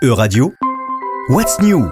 E-Radio, What's New?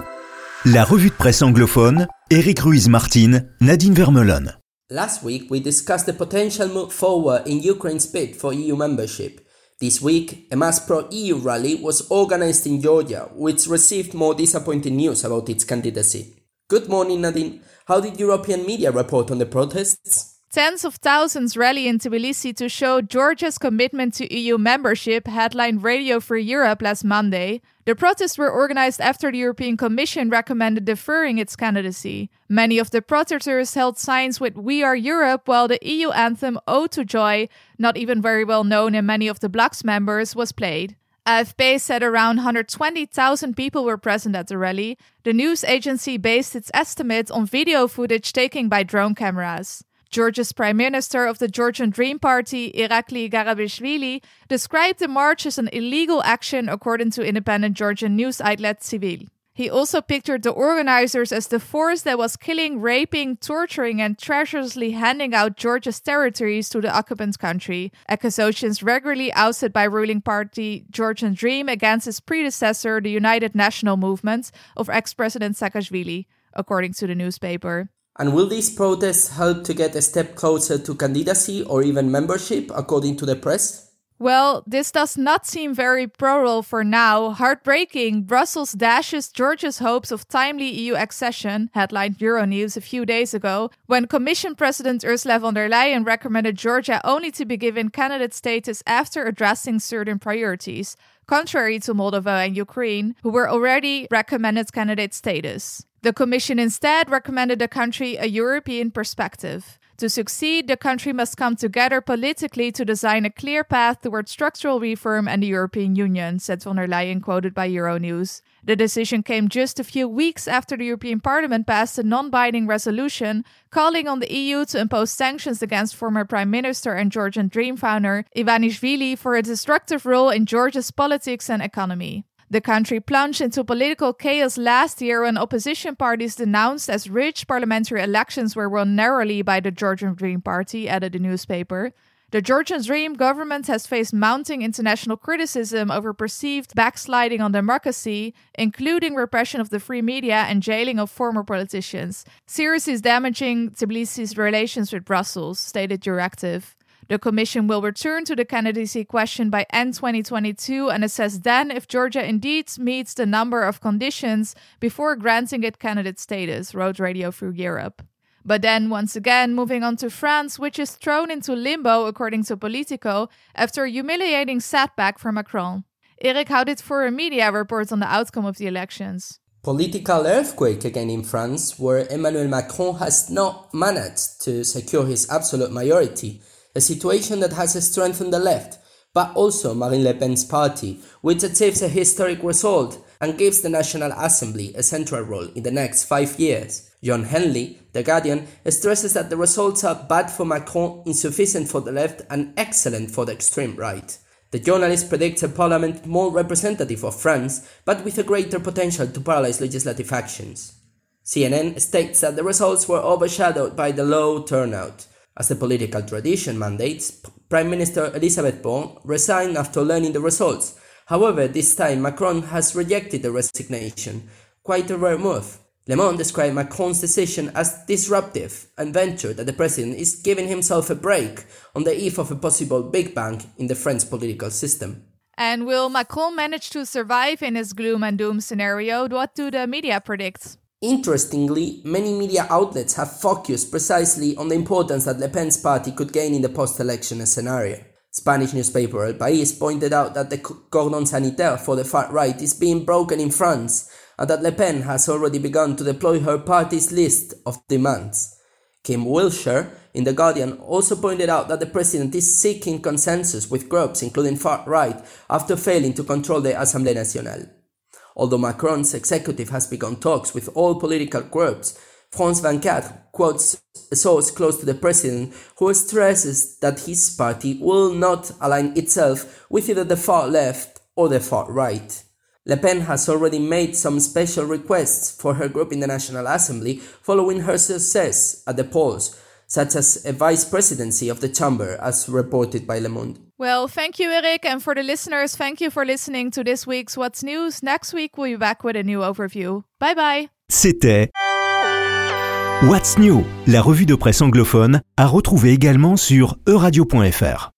La revue de presse anglophone, Eric Ruiz-Martin, Nadine Vermelon. Last week, we discussed the potential move forward in Ukraine's bid for EU membership. This week, a mass pro EU rally was organized in Georgia, which received more disappointing news about its candidacy. Good morning, Nadine. How did European media report on the protests? Tens of thousands rally in Tbilisi to show Georgia's commitment to EU membership, headlined Radio Free Europe last Monday. The protests were organized after the European Commission recommended deferring its candidacy. Many of the protesters held signs with We Are Europe, while the EU anthem Ode to Joy, not even very well known in many of the bloc's members, was played. AFP said around 120,000 people were present at the rally. The news agency based its estimate on video footage taken by drone cameras. Georgia's Prime Minister of the Georgian Dream Party, Irakli Garibashvili, described the march as an illegal action according to independent Georgian news outlet Civil. He also pictured the organizers as the force that was killing, raping, torturing, and treacherously handing out Georgia's territories to the occupant country. Accusations regularly ousted by ruling party Georgian Dream against its predecessor, the United National Movement of ex President Saakashvili, according to the newspaper. And will these protests help to get a step closer to candidacy or even membership, according to the press? Well, this does not seem very plural for now. Heartbreaking, Brussels dashes Georgia's hopes of timely EU accession, headlined Euronews a few days ago, when Commission President Ursula von der Leyen recommended Georgia only to be given candidate status after addressing certain priorities, contrary to Moldova and Ukraine, who were already recommended candidate status. The Commission instead recommended the country a European perspective. To succeed, the country must come together politically to design a clear path towards structural reform and the European Union, said von der Leyen, quoted by Euronews. The decision came just a few weeks after the European Parliament passed a non binding resolution calling on the EU to impose sanctions against former Prime Minister and Georgian Dream founder Ivanishvili for a destructive role in Georgia's politics and economy. The country plunged into political chaos last year when opposition parties denounced as rich parliamentary elections were won narrowly by the Georgian Dream Party, added the newspaper. The Georgian Dream government has faced mounting international criticism over perceived backsliding on democracy, including repression of the free media and jailing of former politicians, seriously damaging Tbilisi's relations with Brussels, stated Euractiv. The Commission will return to the candidacy question by end 2022 and assess then if Georgia indeed meets the number of conditions before granting it candidate status, wrote Radio Free Europe. But then, once again, moving on to France, which is thrown into limbo, according to Politico, after a humiliating setback for Macron. Eric, how did foreign media report on the outcome of the elections? Political earthquake again in France, where Emmanuel Macron has not managed to secure his absolute majority a situation that has strengthened the left, but also Marine Le Pen's party, which achieves a historic result and gives the National Assembly a central role in the next five years. Jon Henley, The Guardian, stresses that the results are bad for Macron, insufficient for the left, and excellent for the extreme right. The journalist predicts a parliament more representative of France, but with a greater potential to paralyze legislative actions. CNN states that the results were overshadowed by the low turnout. As the political tradition mandates, Prime Minister Elisabeth Borne resigned after learning the results. However, this time Macron has rejected the resignation, quite a rare move. Le Monde described Macron's decision as disruptive and ventured that the president is giving himself a break on the eve of a possible big bang in the French political system. And will Macron manage to survive in his gloom and doom scenario? What do the media predict? Interestingly, many media outlets have focused precisely on the importance that Le Pen's party could gain in the post-election scenario. Spanish newspaper El País pointed out that the cordon sanitaire for the far right is being broken in France and that Le Pen has already begun to deploy her party's list of demands. Kim Willsher in The Guardian also pointed out that the president is seeking consensus with groups including far right after failing to control the Assemblée Nationale. Although Macron's executive has begun talks with all political groups, France 24 quotes a source close to the president who stresses that his party will not align itself with either the far left or the far right. Le Pen has already made some special requests for her group in the National Assembly following her success at the polls, such as a vice presidency of the chamber, as reported by Le Monde. Well, thank you, Eric. And for the listeners, thank you for listening to this week's What's News. Next week, we'll be back with a new overview. Bye bye. C'était What's New, la revue de presse anglophone, à retrouver également sur euradio.fr.